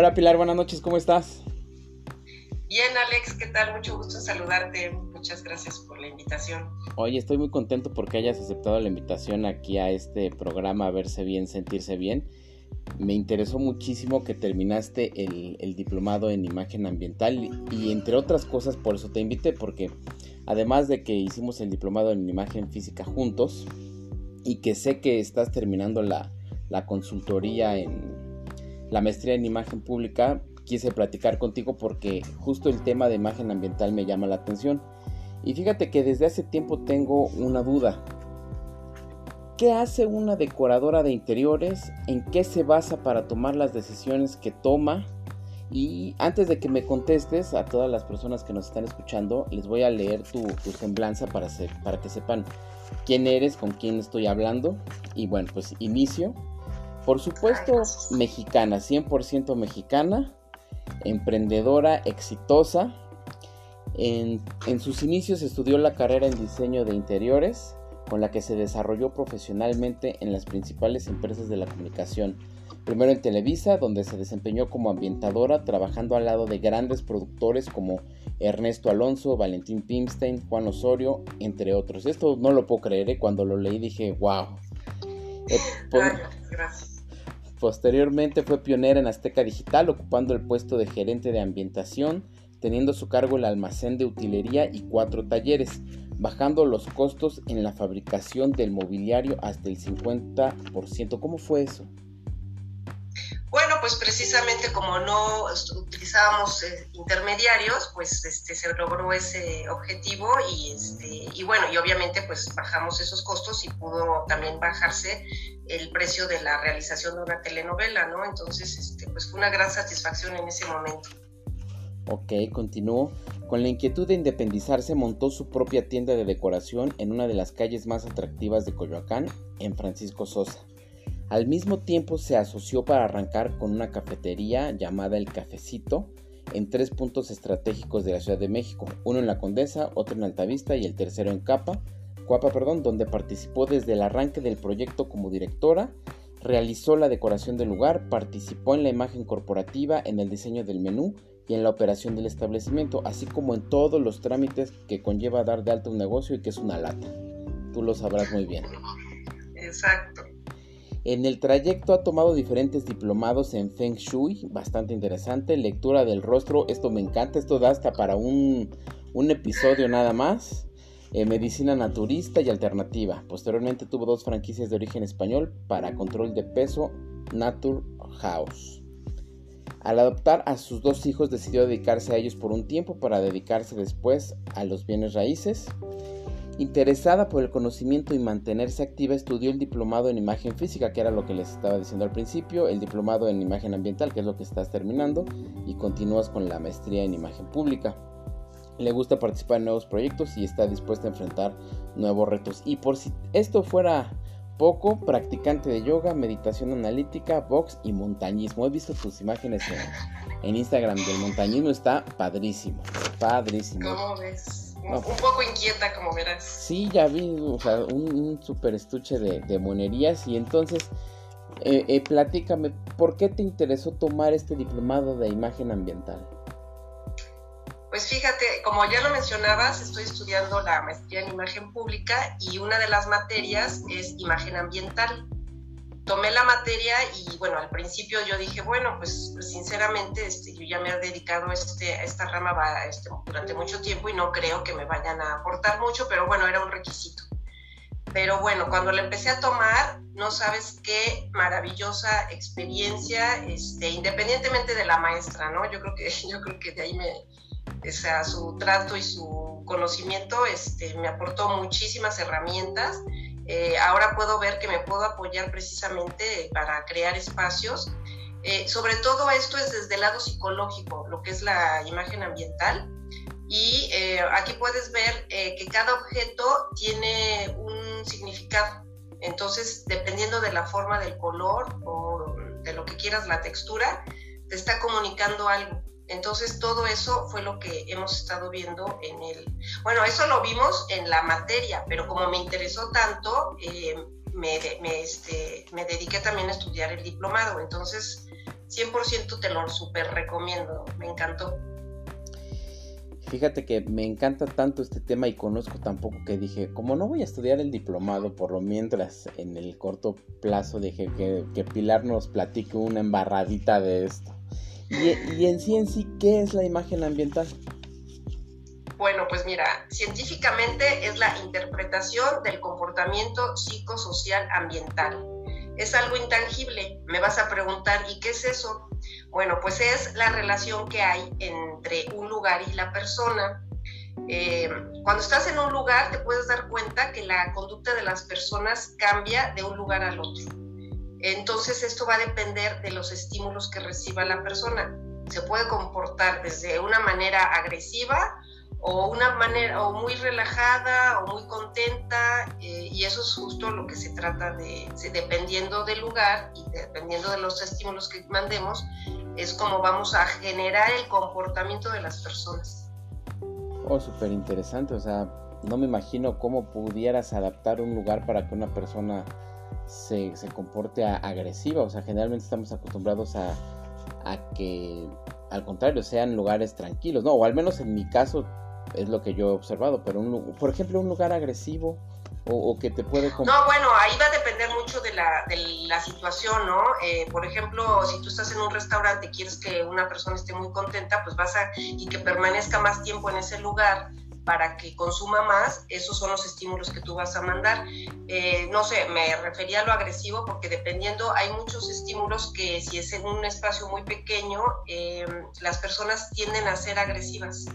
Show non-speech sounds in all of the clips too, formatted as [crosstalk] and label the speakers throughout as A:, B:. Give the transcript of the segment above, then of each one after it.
A: Hola Pilar, buenas noches, ¿cómo estás?
B: Bien, Alex, ¿qué tal? Mucho gusto saludarte. Muchas gracias por la invitación.
A: Oye, estoy muy contento porque hayas aceptado la invitación aquí a este programa, verse bien, sentirse bien. Me interesó muchísimo que terminaste el, diplomado en imagen ambiental y, entre otras cosas por eso te invité porque además de que hicimos el diplomado en imagen física juntos y que sé que estás terminando la, la consultoría en la maestría en imagen pública, quise platicar contigo porque justo el tema de imagen ambiental me llama la atención. Y fíjate que desde hace tiempo tengo una duda. ¿Qué hace una decoradora de interiores? ¿En qué se basa para tomar las decisiones que toma? Y antes de que me contestes a todas las personas que nos están escuchando, les voy a leer tu, semblanza para, para que sepan quién eres, con quién estoy hablando. Y bueno, pues inicio. Por supuesto, mexicana, 100% mexicana emprendedora exitosa. En, sus inicios estudió la carrera en diseño de interiores, con la que se desarrolló profesionalmente en las principales empresas de la comunicación. Primero en Televisa, donde se desempeñó como ambientadora, trabajando al lado de grandes productores como Ernesto Alonso, Valentín Pimstein, Juan Osorio, entre otros. Esto no lo puedo creer, ¿eh? cuando lo leí dije, wow.
B: Eh, gracias.
A: Posteriormente fue pionera en Azteca Digital, ocupando el puesto de gerente de ambientación, teniendo a su cargo el almacén de utilería y cuatro talleres, bajando los costos en la fabricación del mobiliario hasta el 50%. ¿Cómo fue eso?
B: Bueno, pues precisamente como no eh, intermediarios, pues este, se logró ese objetivo y, este, y bueno, y obviamente pues bajamos esos costos y pudo también bajarse el precio de la realización de una telenovela, ¿no? Entonces, este, pues fue una gran satisfacción en ese momento.
A: Ok, continuó. Con la inquietud de independizarse, montó su propia tienda de decoración en una de las calles más atractivas de Coyoacán, en Francisco Sosa. Al mismo tiempo se asoció para arrancar con una cafetería llamada El Cafecito en tres puntos estratégicos de la Ciudad de México, uno en La Condesa, otro en Altavista y el tercero en Capa, Cuapa, perdón, donde participó desde el arranque del proyecto como directora, realizó la decoración del lugar, participó en la imagen corporativa, en el diseño del menú y en la operación del establecimiento, así como en todos los trámites que conlleva dar de alta un negocio y que es una lata. Tú lo sabrás muy bien.
B: Exacto.
A: En el trayecto ha tomado diferentes diplomados en Feng Shui, bastante interesante, lectura del rostro, esto me encanta, esto da hasta para un, episodio nada más. Eh, medicina naturista y alternativa. Posteriormente tuvo dos franquicias de origen español para control de peso, Nature House. Al adoptar a sus dos hijos decidió dedicarse a ellos por un tiempo para dedicarse después a los bienes raíces. Interesada por el conocimiento y mantenerse activa, estudió el diplomado en imagen física, que era lo que les estaba diciendo al principio, el diplomado en imagen ambiental, que es lo que estás terminando, y continúas con la maestría en imagen pública. Le gusta participar en nuevos proyectos y está dispuesta a enfrentar nuevos retos. Y por si esto fuera poco, practicante de yoga, meditación analítica, box y montañismo. He visto tus imágenes en, Instagram del montañismo, está padrísimo, padrísimo.
B: ¿Cómo ves? Un poco inquieta, como verás.
A: Sí, ya vi, o sea, un, super estuche de, monerías y entonces, eh, eh, platícame, ¿por qué te interesó tomar este diplomado de imagen ambiental?
B: Pues fíjate, como ya lo mencionabas, estoy estudiando la maestría en imagen pública y una de las materias es imagen ambiental tomé la materia y bueno, al principio yo dije, bueno, pues, sinceramente este, yo ya me he dedicado este, a esta rama este, durante mucho tiempo y no creo que me vayan a aportar mucho, pero bueno, era un requisito. Pero bueno, cuando la empecé a tomar, no sabes qué maravillosa experiencia, este, independientemente de la maestra, ¿no? Yo creo que, [laughs] yo creo que de ahí me, o sea, su trato y su conocimiento este, me aportó muchísimas herramientas eh, ahora puedo ver que me puedo apoyar precisamente para crear espacios. Eh, sobre todo esto es desde el lado psicológico, lo que es la imagen ambiental. Y eh, aquí puedes ver que cada objeto tiene un significado. Entonces, dependiendo de la forma del color o de lo que quieras, la textura, te está comunicando algo. Entonces, todo eso fue lo que hemos estado viendo en el... Bueno, eso lo vimos en la materia, pero como me interesó tanto, eh, me, este, me dediqué también a estudiar el diplomado. Entonces, 100% te lo súper recomiendo, me encantó.
A: Fíjate que me encanta tanto este tema y conozco tan poco que dije, como no voy a estudiar el diplomado, por lo mientras en el corto plazo dije que, Pilar nos platique una embarradita de esto. Y, en sí en sí, ¿qué es la imagen ambiental?
B: Bueno, pues mira, científicamente es la interpretación del comportamiento psicosocial ambiental. Es algo intangible. Me vas a preguntar, ¿y qué es eso? Bueno, pues es la relación que hay entre un lugar y la persona. Eh, cuando estás en un lugar te puedes dar cuenta que la conducta de las personas cambia de un lugar al otro. Entonces esto va a depender de los estímulos que reciba la persona. Se puede comportar desde una manera agresiva o una manera o muy relajada o muy contenta eh, y eso es justo lo que se trata de, dependiendo del lugar y dependiendo de los estímulos que mandemos es como vamos a generar el comportamiento de las personas.
A: Oh, súper interesante, o sea, no me imagino cómo pudieras adaptar un lugar para que una persona se, se comporte agresiva, o sea, generalmente estamos acostumbrados a, que al contrario sean lugares tranquilos, ¿no? O al menos en mi caso es lo que yo he observado, pero un, por ejemplo un lugar agresivo o, que te puede...
B: No, bueno, ahí va a depender mucho de la, de la situación, ¿no? Eh, por ejemplo, si tú estás en un restaurante y quieres que una persona esté muy contenta, pues vas a... y que permanezca más tiempo en ese lugar para que consuma más, esos son los estímulos que tú vas a mandar. Eh, no sé, me refería a lo agresivo porque dependiendo, hay muchos estímulos que si es en un espacio muy pequeño, eh, las personas tienden a ser agresivas.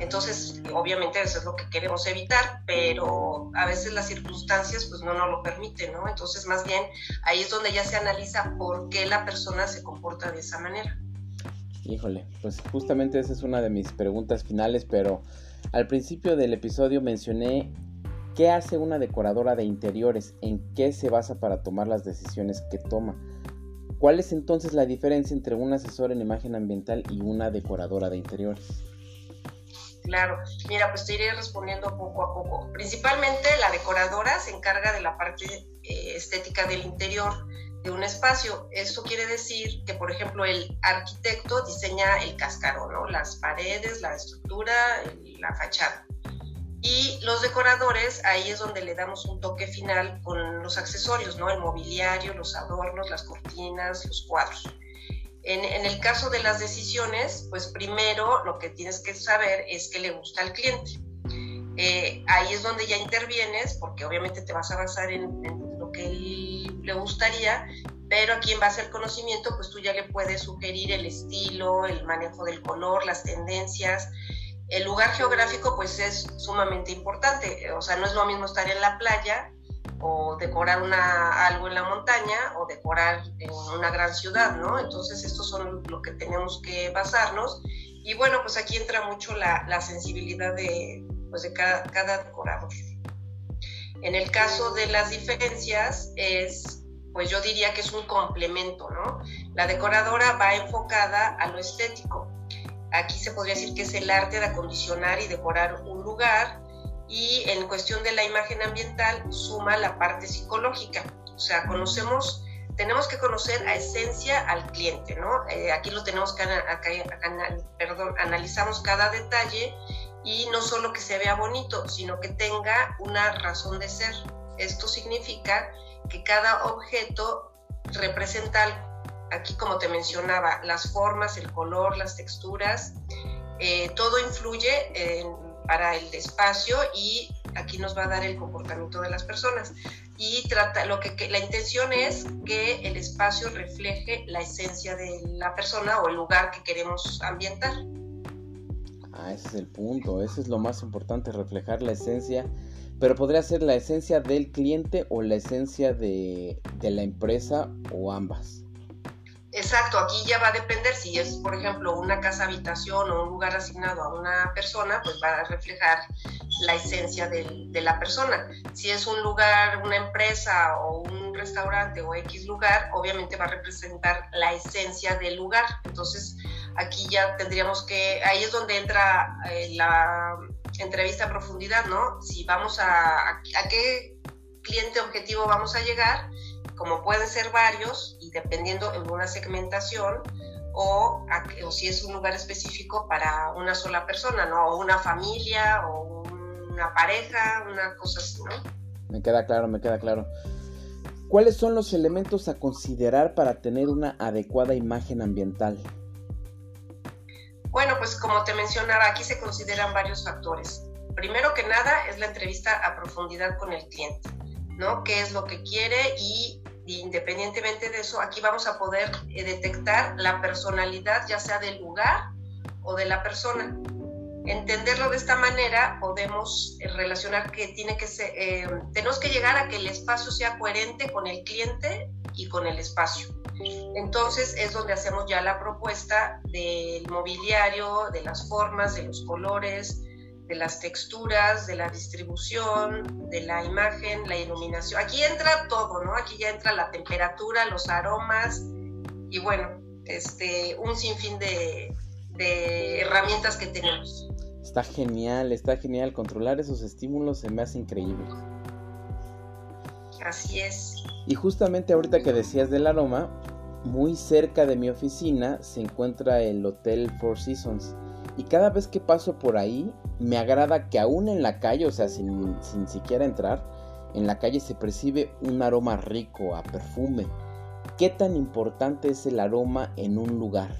B: Entonces, obviamente eso es lo que queremos evitar, pero a veces las circunstancias pues no nos lo permiten, ¿no? Entonces, más bien ahí es donde ya se analiza por qué la persona se comporta de esa manera.
A: Híjole, pues justamente esa es una de mis preguntas finales, pero al principio del episodio mencioné qué hace una decoradora de interiores, en qué se basa para tomar las decisiones que toma. ¿Cuál es entonces la diferencia entre un asesor en imagen ambiental y una decoradora de interiores?
B: Claro, mira, pues te iré respondiendo poco a poco. Principalmente la decoradora se encarga de la parte eh, estética del interior de un espacio. Esto quiere decir que, por ejemplo, el arquitecto diseña el cascarón, ¿no? las paredes, la estructura, la fachada. Y los decoradores, ahí es donde le damos un toque final con los accesorios, ¿no? El mobiliario, los adornos, las cortinas, los cuadros. En, el caso de las decisiones, pues primero lo que tienes que saber es que le gusta al cliente. Eh, ahí es donde ya intervienes, porque obviamente te vas a basar en, lo que él le gustaría, pero aquí en base al conocimiento, pues tú ya le puedes sugerir el estilo, el manejo del color, las tendencias. El lugar geográfico, pues es sumamente importante. O sea, no es lo mismo estar en la playa o decorar algo en la montaña o decorar en una gran ciudad, ¿no? Entonces, estos son lo que tenemos que basarnos. Y bueno, pues aquí entra mucho la, sensibilidad de, pues cada decorador. En el caso de las diferencias, es, pues yo diría que es un complemento, ¿no? La decoradora va enfocada a lo estético. Aquí se podría decir que es el arte de acondicionar y decorar un lugar y en cuestión de la imagen ambiental suma la parte psicológica. O sea, conocemos, tenemos que conocer a esencia al cliente, ¿no? Eh, aquí lo tenemos que, perdón, analizamos cada detalle y no solo que se vea bonito, sino que tenga una razón de ser. Esto significa que cada objeto representa, aquí como te mencionaba, las formas, el color, las texturas, eh, todo influye en para el espacio y aquí nos va a dar el comportamiento de las personas. Y trata, lo que, la intención es que el espacio refleje la esencia de la persona o el lugar que queremos ambientar.
A: Ah, ese es el punto, ese es lo más importante, reflejar la esencia, pero podría ser la esencia del cliente o la esencia de, de la empresa o ambas.
B: Exacto, aquí ya va a depender si es, por ejemplo, una casa habitación o un lugar asignado a una persona, pues va a reflejar la esencia de, la persona. Si es un lugar, una empresa o un restaurante o X lugar, obviamente va a representar la esencia del lugar. Entonces, aquí ya tendríamos que, ahí es donde entra eh, la entrevista a profundidad, ¿no? Si vamos a, a qué cliente objetivo vamos a llegar, como pueden ser varios, y dependiendo en una segmentación o, o, si es un lugar específico para una sola persona, ¿no? O una familia o una pareja, una cosa así, ¿no?
A: Me queda claro, me queda claro. ¿Cuáles son los elementos a considerar para tener una adecuada imagen ambiental?
B: Bueno, pues como te mencionaba, aquí se consideran varios factores. Primero que nada es la entrevista a profundidad con el cliente, ¿no? ¿Qué es lo que quiere? Y, independientemente de eso, aquí vamos a poder eh, detectar la personalidad, ya sea del lugar o de la persona. Entenderlo de esta manera, podemos eh, relacionar que tiene que ser, eh, tenemos que llegar a que el espacio sea coherente con el cliente y con el espacio. Entonces es donde hacemos ya la propuesta del mobiliario, de las formas, de los colores, de las texturas, de la distribución, de la imagen, la iluminación. Aquí entra todo, ¿no? Aquí ya entra la temperatura, los aromas y bueno, este, un sinfín de, de herramientas que tenemos.
A: Está genial, está genial. Controlar esos estímulos se me hace increíble.
B: Así es.
A: Y justamente ahorita que decías del aroma, muy cerca de mi oficina se encuentra el Hotel Four Seasons. Y cada vez que paso por ahí, me agrada que aún en la calle, o sea, sin, sin siquiera entrar, en la calle se percibe un aroma rico, a perfume. ¿Qué tan importante es el aroma en un lugar?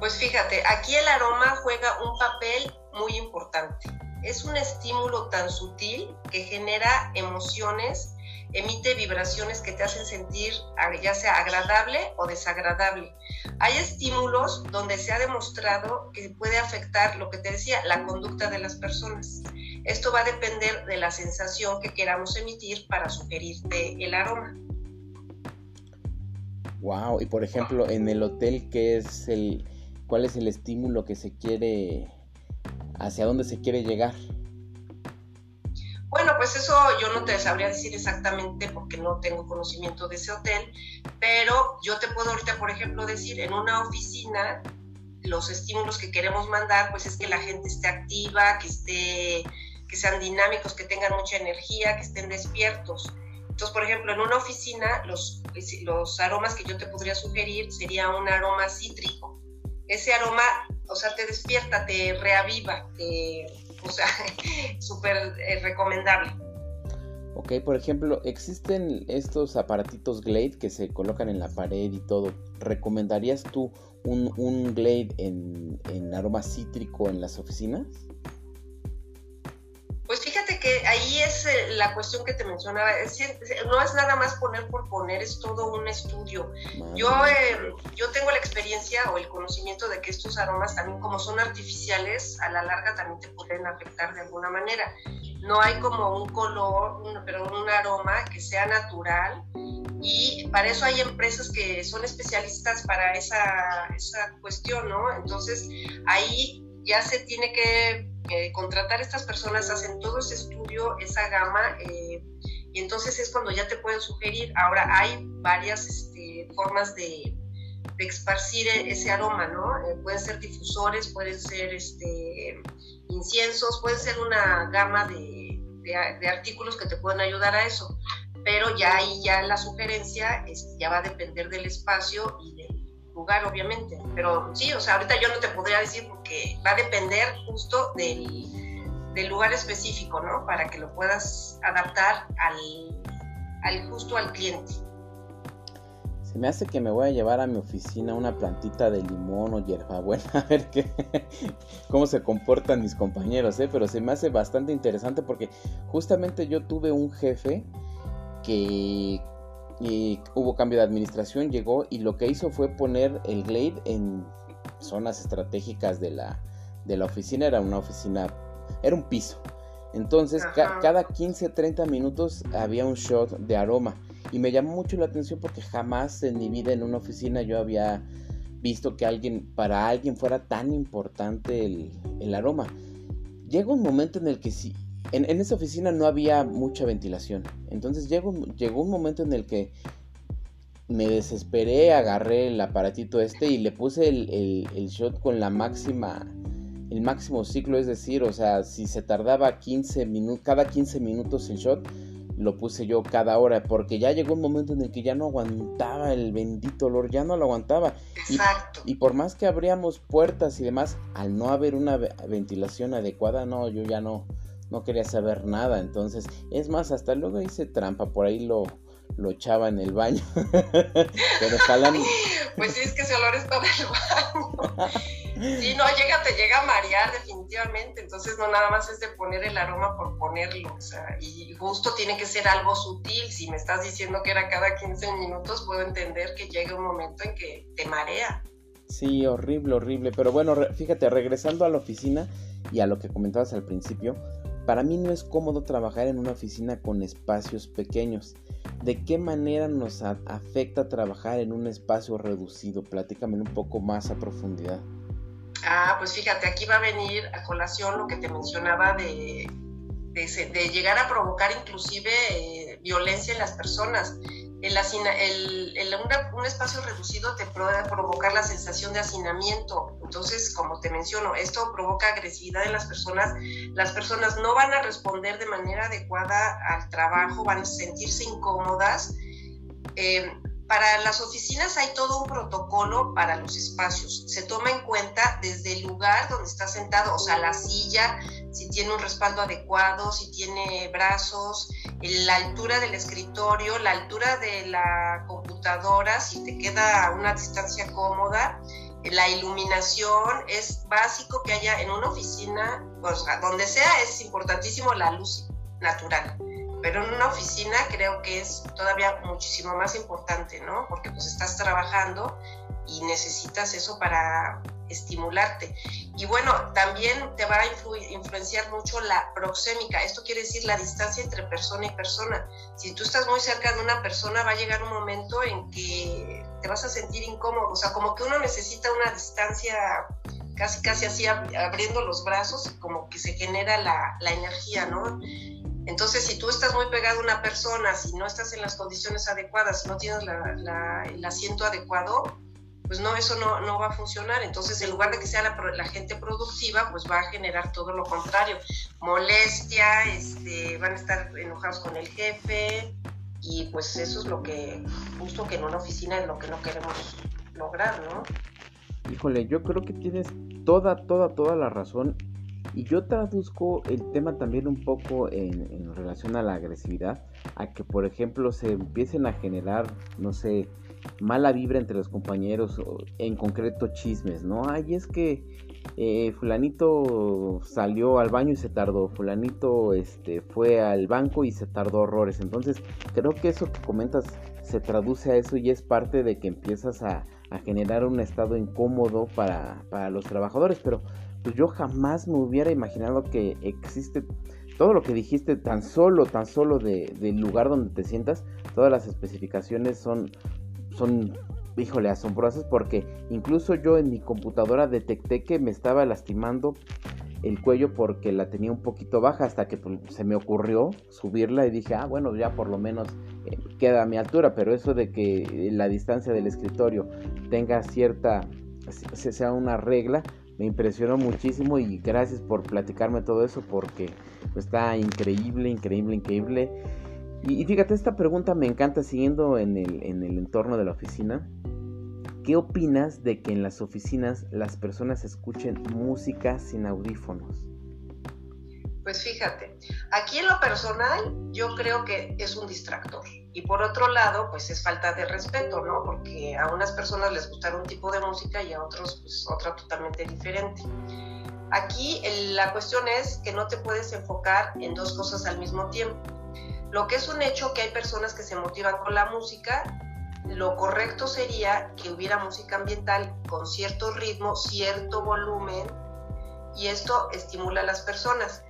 B: Pues fíjate, aquí el aroma juega un papel muy importante. Es un estímulo tan sutil que genera emociones emite vibraciones que te hacen sentir ya sea agradable o desagradable. Hay estímulos donde se ha demostrado que puede afectar lo que te decía, la conducta de las personas. Esto va a depender de la sensación que queramos emitir para sugerirte el aroma.
A: Wow, y por ejemplo, en el hotel, ¿qué ¿cuál es el estímulo que se quiere, hacia dónde se quiere llegar?
B: Bueno, pues eso yo no te sabría decir exactamente porque no tengo conocimiento de ese hotel, pero yo te puedo ahorita, por ejemplo, decir, en una oficina, los estímulos que queremos mandar, pues es que la gente esté activa, que, esté, que sean dinámicos, que tengan mucha energía, que estén despiertos. Entonces, por ejemplo, en una oficina, los, los aromas que yo te podría sugerir sería un aroma cítrico. Ese aroma, o sea, te despierta, te reaviva, te o sea, [laughs] súper eh, recomendable.
A: Ok, por ejemplo, existen estos aparatitos Glade que se colocan en la pared y todo. ¿Recomendarías tú un, un Glade en, en aroma cítrico en las oficinas?
B: Ahí es eh, la cuestión que te mencionaba. no es nada más poner por poner, es todo un estudio. Yo, eh, yo tengo la experiencia o el conocimiento de que estos aromas también como son artificiales, a la larga también te pueden afectar de alguna manera. No hay como un color, pero un aroma que sea natural y para eso hay empresas que son especialistas para esa, esa cuestión, ¿no? Entonces ahí ya se tiene que contratar a estas personas, hacen todo ese estudio, esa gama, eh, y entonces es cuando ya te pueden sugerir. Ahora hay varias este, formas de, de, esparcir e-, ese aroma, ¿no? Eh, pueden ser difusores, pueden ser este, inciensos, puede ser una gama de, artículos que te pueden ayudar a eso. Pero ya ahí ya la sugerencia es, ya va a depender del espacio y del lugar, obviamente. Pero sí, o sea, ahorita yo no te podría decir porque va a depender justo del, del lugar específico, ¿no? Para que lo puedas adaptar al, al justo al cliente.
A: Se me hace que me voy a llevar a mi oficina una plantita de limón o hierbabuena [laughs] a ver qué, cómo se comportan mis compañeros, ¿eh? Pero se me hace bastante interesante porque justamente yo tuve un jefe que y hubo cambio de administración, llegó y lo que hizo fue poner el Glade en zonas estratégicas de la, de la oficina, era una oficina, era un piso. Entonces cada 15, 30 minutos había un shot de aroma y me llamó mucho la atención porque jamás en mi vida en una oficina yo había visto que alguien, para alguien fuera tan importante el, el aroma. Llega un momento en el que si en, esa oficina no había mucha ventilación. Entonces llegó, llegó un momento en el que me desesperé, agarré el aparatito este y le puse el, el, shot con la máxima, el máximo ciclo, es decir, o sea, si se tardaba 15 minutos, cada 15 minutos el shot, lo puse yo cada hora, porque ya llegó un momento en el que ya no aguantaba el bendito olor, ya no lo aguantaba.
B: Exacto.
A: Y, por más que abríamos puertas y demás, al no haber una ventilación adecuada, no, yo ya no, no quería saber nada. Entonces, es más, hasta luego hice trampa, por ahí lo, lo echaba en el baño. [laughs] Pero ojalá.
B: Pues sí, es que ese olor es para el baño. Sí, no, llega, te llega a marear definitivamente. Entonces, no nada más es de poner el aroma por ponerlo. O sea, y justo tiene que ser algo sutil. Si me estás diciendo que era cada 15 minutos, puedo entender que llega un momento en que te marea.
A: Sí, horrible, horrible. Pero bueno, fíjate, regresando a la oficina y a lo que comentabas al principio, para mí no es cómodo trabajar en una oficina con espacios pequeños. ¿De qué manera nos afecta trabajar en un espacio reducido? Platícame un poco más a profundidad.
B: Ah, pues fíjate, aquí va a venir a colación lo que te mencionaba de, llegar a provocar inclusive eh, violencia en las personas el, un espacio reducido te puede provocar la sensación de hacinamiento. Entonces, como te menciono, esto provoca agresividad en las personas. Las personas no van a responder de manera adecuada al trabajo, van a sentirse incómodas. Eh, para las oficinas hay todo un protocolo para los espacios. Se toma en cuenta desde el lugar donde está sentado, o sea, la silla, si tiene un respaldo adecuado, si tiene brazos, la altura del escritorio, la altura de la computadora, si te queda a una distancia cómoda. La iluminación es básico que haya en una oficina, pues, donde sea, es importantísimo la luz natural pero en una oficina creo que es todavía muchísimo más importante, ¿no? Porque pues estás trabajando y necesitas eso para estimularte. Y bueno, también te va a influenciar mucho la proxémica. Esto quiere decir la distancia entre persona y persona. Si tú estás muy cerca de una persona, va a llegar un momento en que te vas a sentir incómodo. O sea, como que uno necesita una distancia casi, casi así abriendo los brazos, como que se genera la, la energía, ¿no? Entonces, si tú estás muy pegado a una persona, si no estás en las condiciones adecuadas, si no tienes el asiento adecuado, pues no, eso no, va a funcionar. Entonces, en lugar de que sea la, gente productiva, pues va a generar todo lo contrario. Molestia, este, van a estar enojados con el jefe y pues eso es lo que, justo que en una oficina es lo que no queremos lograr, ¿no?
A: Híjole, yo creo que tienes toda, toda, toda la razón y yo traduzco el tema también un poco en, relación a la agresividad, a que por ejemplo se empiecen a generar, no sé, mala vibra entre los compañeros, en concreto chismes, ¿no? Ay, es que eh, fulanito salió al baño y se tardó, fulanito este, fue al banco y se tardó horrores. Entonces, creo que eso que comentas se traduce a eso y es parte de que empiezas a, a generar un estado incómodo para, para los trabajadores, pero pues yo jamás me hubiera imaginado que existe todo lo que dijiste tan solo, tan solo de, del lugar donde te sientas, todas las especificaciones son, son, híjole, asombrosas porque incluso yo en mi computadora detecté que me estaba lastimando el cuello porque la tenía un poquito baja hasta que pues, se me ocurrió subirla y dije, ah, bueno, ya por lo menos eh, queda a mi altura, pero eso de que la distancia del escritorio tenga cierta, sea una regla, me impresionó muchísimo y gracias por platicarme todo eso porque está increíble, increíble, increíble. Y, fíjate, esta pregunta me encanta siguiendo en el, en el entorno de la oficina. ¿Qué opinas de que en las oficinas las personas escuchen música sin audífonos?
B: Pues fíjate, aquí en lo personal yo creo que es un distractor. Y por otro lado, pues es falta de respeto, ¿no? Porque a unas personas les gusta un tipo de música y a otros, pues otra totalmente diferente. Aquí la cuestión es que no te puedes enfocar en dos cosas al mismo tiempo. Lo que es un hecho que hay personas que se motivan con la música, lo correcto sería que hubiera música ambiental con cierto ritmo, cierto volumen, y esto estimula a las personas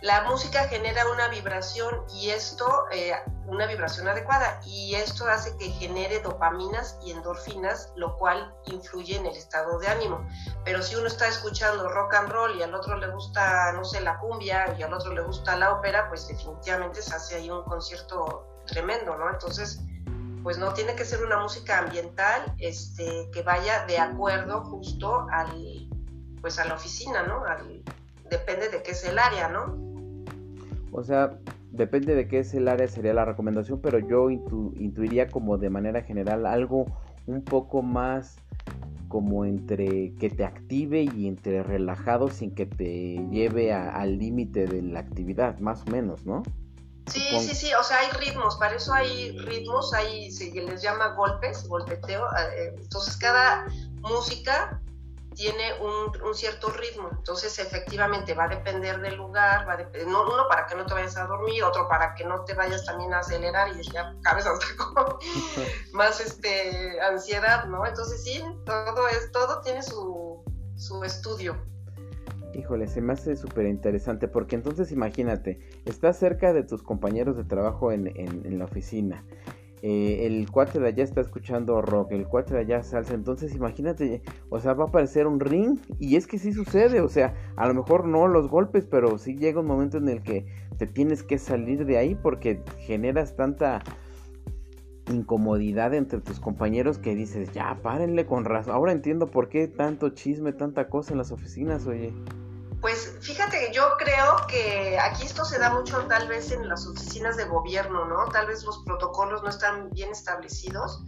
B: la música genera una vibración y esto, eh, una vibración adecuada, y esto hace que genere dopaminas y endorfinas, lo cual influye en el estado de ánimo. Pero si uno está escuchando rock and roll y al otro le gusta, no sé, la cumbia y al otro le gusta la ópera, pues definitivamente se hace ahí un concierto tremendo, ¿no? Entonces, pues no tiene que ser una música ambiental este, que vaya de acuerdo justo al, pues a la oficina, ¿no? depende de qué es el área, ¿no?
A: O sea, depende de qué es el área sería la recomendación, pero yo intuiría como de manera general algo un poco más como entre que te active y entre relajado sin que te lleve al límite de la actividad, más o menos, ¿no?
B: Sí, sí, sí, o sea, hay ritmos, para eso hay ritmos, hay, se les llama golpes, golpeteo, eh, entonces cada música tiene un, cierto ritmo, entonces efectivamente va a depender del lugar, va a uno para que no te vayas a dormir, otro para que no te vayas también a acelerar y ya cabes hasta [laughs] con más este, ansiedad, ¿no? Entonces sí, todo, es, todo tiene su, su estudio.
A: Híjole, se me hace súper interesante porque entonces imagínate, estás cerca de tus compañeros de trabajo en, en la oficina eh, el cuate de allá está escuchando rock, el cuate de allá salsa, entonces imagínate, o sea, va a aparecer un ring y es que sí sucede, o sea, a lo mejor no los golpes, pero sí llega un momento en el que te tienes que salir de ahí porque generas tanta incomodidad entre tus compañeros que dices, ya, párenle con razón, ahora entiendo por qué tanto chisme, tanta cosa en las oficinas, oye.
B: Pues fíjate yo creo que aquí esto se da mucho tal vez en las oficinas de gobierno, ¿no? Tal vez los protocolos no están bien establecidos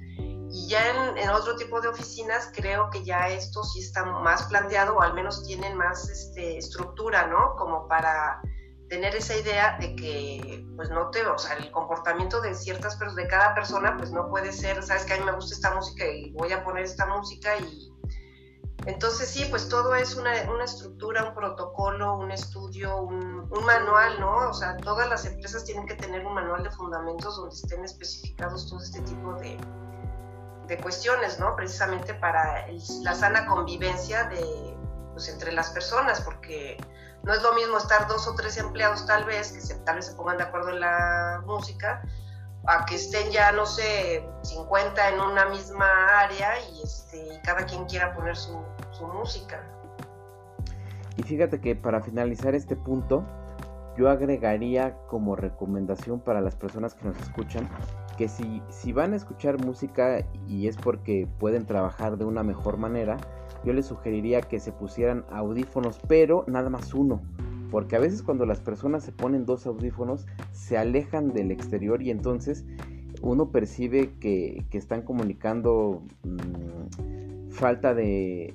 B: y ya en, otro tipo de oficinas creo que ya esto sí está más planteado o al menos tienen más este, estructura, ¿no? Como para tener esa idea de que pues no te, o sea, el comportamiento de ciertas personas, de cada persona pues no puede ser, sabes que a mí me gusta esta música y voy a poner esta música y entonces sí, pues todo es una, estructura, un protocolo, un estudio, un, manual, ¿no? O sea, todas las empresas tienen que tener un manual de fundamentos donde estén especificados todo este tipo de, cuestiones, ¿no? Precisamente para la sana convivencia de, pues, entre las personas, porque no es lo mismo estar dos o tres empleados tal vez, que se, tal vez se pongan de acuerdo en la música, a que estén ya, no sé, 50 en una misma área y, este, cada quien quiera poner su, música.
A: Y fíjate que para finalizar este punto, yo agregaría como recomendación para las personas que nos escuchan que si, si van a escuchar música y es porque pueden trabajar de una mejor manera, yo les sugeriría que se pusieran audífonos, pero nada más uno porque a veces cuando las personas se ponen dos audífonos se alejan del exterior y entonces uno percibe que, están comunicando mm, falta de,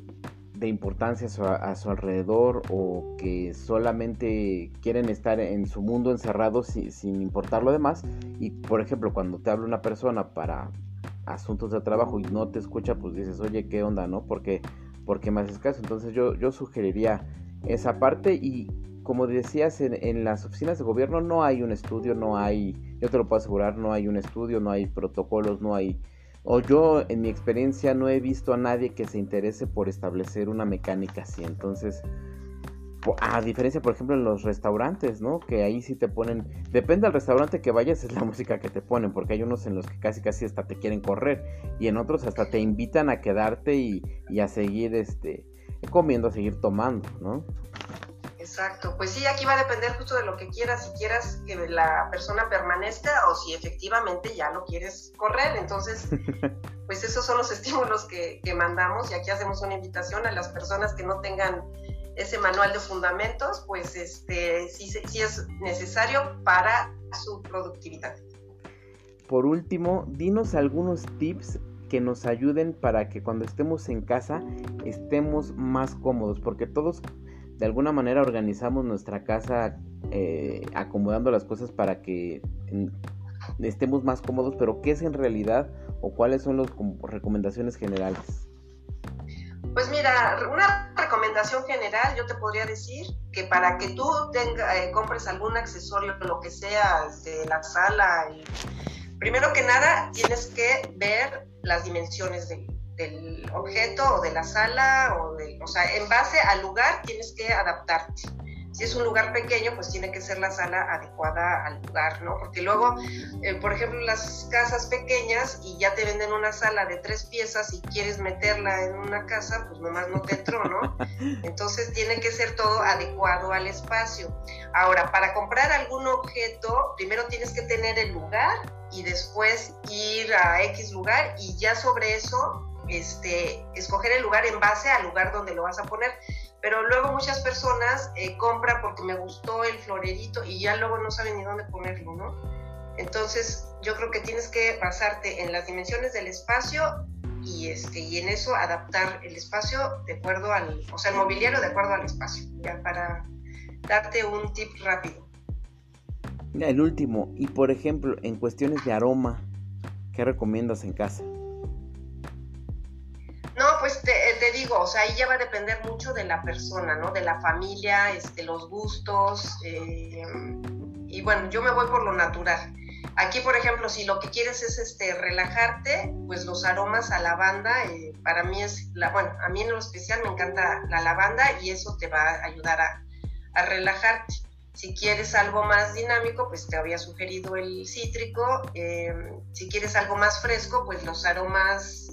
A: importancia a su, alrededor o que solamente quieren estar en su mundo encerrados sin importar lo demás. Y por ejemplo, cuando te habla una persona para asuntos de trabajo y no te escucha, pues dices, oye, ¿qué onda, no? porque porque me haces caso? Entonces yo, yo sugeriría esa parte y como decías, en, las oficinas de gobierno no hay un estudio, no hay, yo te lo puedo asegurar, no hay un estudio, no hay protocolos, no hay, o yo en mi experiencia no he visto a nadie que se interese por establecer una mecánica así. Entonces, a diferencia, por ejemplo, en los restaurantes, ¿no? Que ahí sí te ponen, depende del restaurante que vayas, es la [laughs] música que te ponen, porque hay unos en los que casi casi hasta te quieren correr y en otros hasta te invitan a quedarte y, y a seguir, este, comiendo, a seguir tomando, ¿no?
B: Exacto, pues sí, aquí va a depender justo de lo que quieras, si quieras que la persona permanezca o si efectivamente ya lo quieres correr. Entonces, [laughs] pues esos son los estímulos que, mandamos y aquí hacemos una invitación a las personas que no tengan ese manual de fundamentos, pues este sí, sí es necesario para su productividad.
A: Por último, dinos algunos tips que nos ayuden para que cuando estemos en casa estemos más cómodos, porque todos de alguna manera organizamos nuestra casa eh, acomodando las cosas para que estemos más cómodos, pero ¿qué es en realidad o cuáles son las recomendaciones generales?
B: Pues mira, una recomendación general yo te podría decir que para que tú tenga, eh, compres algún accesorio, lo que sea, de la sala, primero que nada tienes que ver las dimensiones de, del objeto o de la sala, o, de, o sea, en base al lugar tienes que adaptarte. Si es un lugar pequeño, pues tiene que ser la sala adecuada al lugar, ¿no? Porque luego, eh, por ejemplo, las casas pequeñas y ya te venden una sala de tres piezas y quieres meterla en una casa, pues nomás no te entró, ¿no? [laughs] Entonces tiene que ser todo adecuado al espacio. Ahora, para comprar algún objeto, primero tienes que tener el lugar y después ir a X lugar y ya sobre eso este, escoger el lugar en base al lugar donde lo vas a poner. pero luego muchas personas eh, compran porque me gustó el florerito y ya luego no saben ni dónde ponerlo, ¿no? Entonces yo creo que tienes que basarte en las dimensiones del espacio y, este, y en eso adaptar el espacio de acuerdo al, o sea, el mobiliario de acuerdo al espacio, ya para darte un tip rápido.
A: El último, y por ejemplo, en cuestiones de aroma, ¿qué recomiendas en casa?
B: Digo, o sea, ahí ya va a depender mucho de la persona, ¿no? De la familia, este, los gustos. Eh, y bueno, yo me voy por lo natural. Aquí, por ejemplo, si lo que quieres es este, relajarte, pues los aromas a lavanda, eh, para mí es, la, bueno, a mí en lo especial me encanta la lavanda y eso te va a ayudar a, relajarte. Si quieres algo más dinámico, pues te había sugerido el cítrico. Eh, si quieres algo más fresco, pues los aromas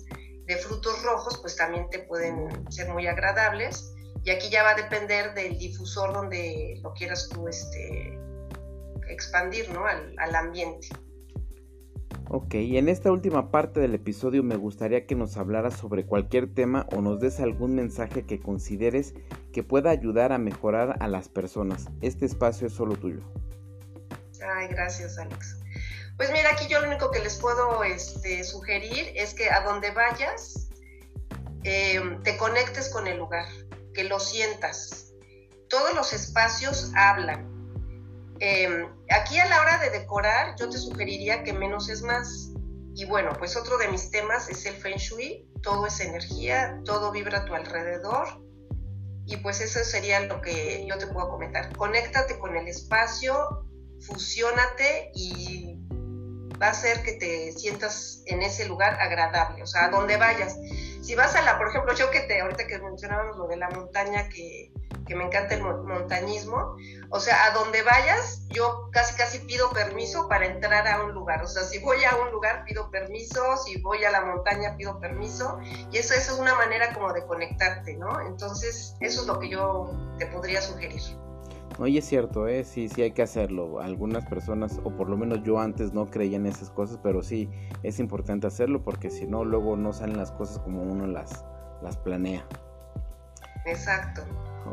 B: de frutos rojos, pues también te pueden ser muy agradables. Y aquí ya va a depender del difusor donde lo quieras tú este, expandir, ¿no? Al, al ambiente.
A: Ok, y en esta última parte del episodio me gustaría que nos hablaras sobre cualquier tema o nos des algún mensaje que consideres que pueda ayudar a mejorar a las personas. Este espacio es solo tuyo.
B: Ay, gracias, Alex. Pues mira, aquí yo lo único que les puedo este, sugerir es que a donde vayas, em, te conectes con el lugar, que lo sientas. Todos los espacios hablan. Em, aquí a la hora de decorar, yo te sugeriría que menos es más. Y bueno, pues otro de mis temas es el Feng Shui. Todo es energía, todo vibra a tu alrededor. Y pues eso sería lo que yo te puedo comentar. Conéctate con el espacio, fusiónate y va a hacer que te sientas en ese lugar agradable, o sea, a donde vayas. Si vas a la, por ejemplo, yo que te, ahorita que mencionábamos lo de la montaña, que, que me encanta el montañismo, o sea, a donde vayas, yo casi casi pido permiso para entrar a un lugar, o sea, si voy a un lugar pido permiso, si voy a la montaña pido permiso, y eso, eso es una manera como de conectarte, ¿no? Entonces, eso es lo que yo te podría sugerir.
A: Oye, es cierto, ¿eh? sí, sí hay que hacerlo. Algunas personas, o por lo menos yo antes no creía en esas cosas, pero sí es importante hacerlo porque si no, luego no salen las cosas como uno las, las planea.
B: Exacto.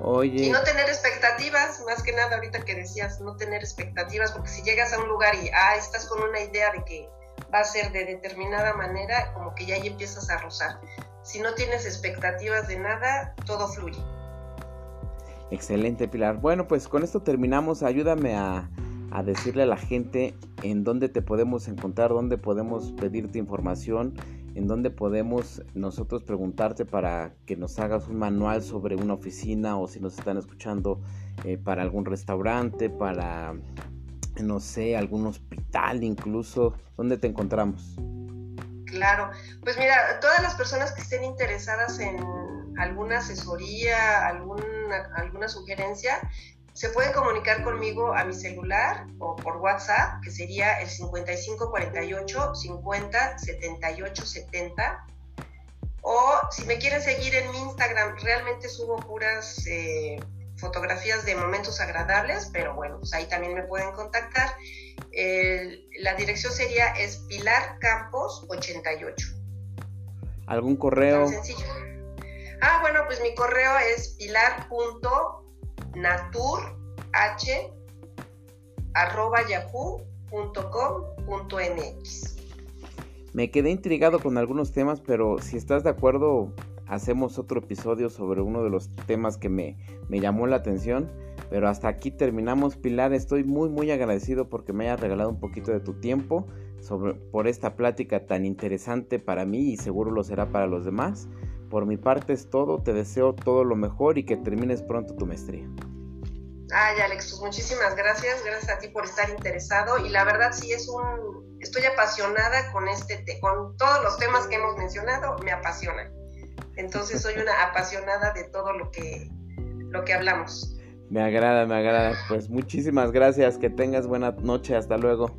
A: Oye.
B: Y no tener expectativas, más que nada ahorita que decías, no tener expectativas, porque si llegas a un lugar y ah, estás con una idea de que va a ser de determinada manera, como que ya ahí empiezas a rozar. Si no tienes expectativas de nada, todo fluye.
A: Excelente, Pilar. Bueno, pues con esto terminamos. Ayúdame a, decirle a la gente en dónde te podemos encontrar, dónde podemos pedirte información, en dónde podemos nosotros preguntarte para que nos hagas un manual sobre una oficina o si nos están escuchando eh, para algún restaurante, para, no sé, algún hospital incluso. ¿Dónde te encontramos?
B: Claro, pues mira, todas las personas que estén interesadas en alguna asesoría, alguna, alguna sugerencia, se pueden comunicar conmigo a mi celular o por WhatsApp, que sería el 5548 50 78 70. O si me quieren seguir en mi Instagram, realmente subo puras eh, fotografías de momentos agradables, pero bueno, pues ahí también me pueden contactar. la dirección sería es Pilar Campos 88.
A: ¿Algún correo?
B: sencillo. Ah, bueno, pues mi correo es pilar.naturh.yahoo.com.mx.
A: Me quedé intrigado con algunos temas, pero si estás de acuerdo, hacemos otro episodio sobre uno de los temas que me, me llamó la atención. Pero hasta aquí terminamos, Pilar. Estoy muy, muy agradecido porque me hayas regalado un poquito de tu tiempo sobre, por esta plática tan interesante para mí y seguro lo será para los demás. Por mi parte es todo, te deseo todo lo mejor y que termines pronto tu maestría.
B: Ay, Alex, pues muchísimas gracias, gracias a ti por estar interesado y la verdad sí es un, estoy apasionada con este, con todos los temas que hemos mencionado, me apasiona. Entonces soy una apasionada de todo lo que, lo que hablamos.
A: Me agrada, me agrada. Pues muchísimas gracias, que tengas buena noche, hasta luego.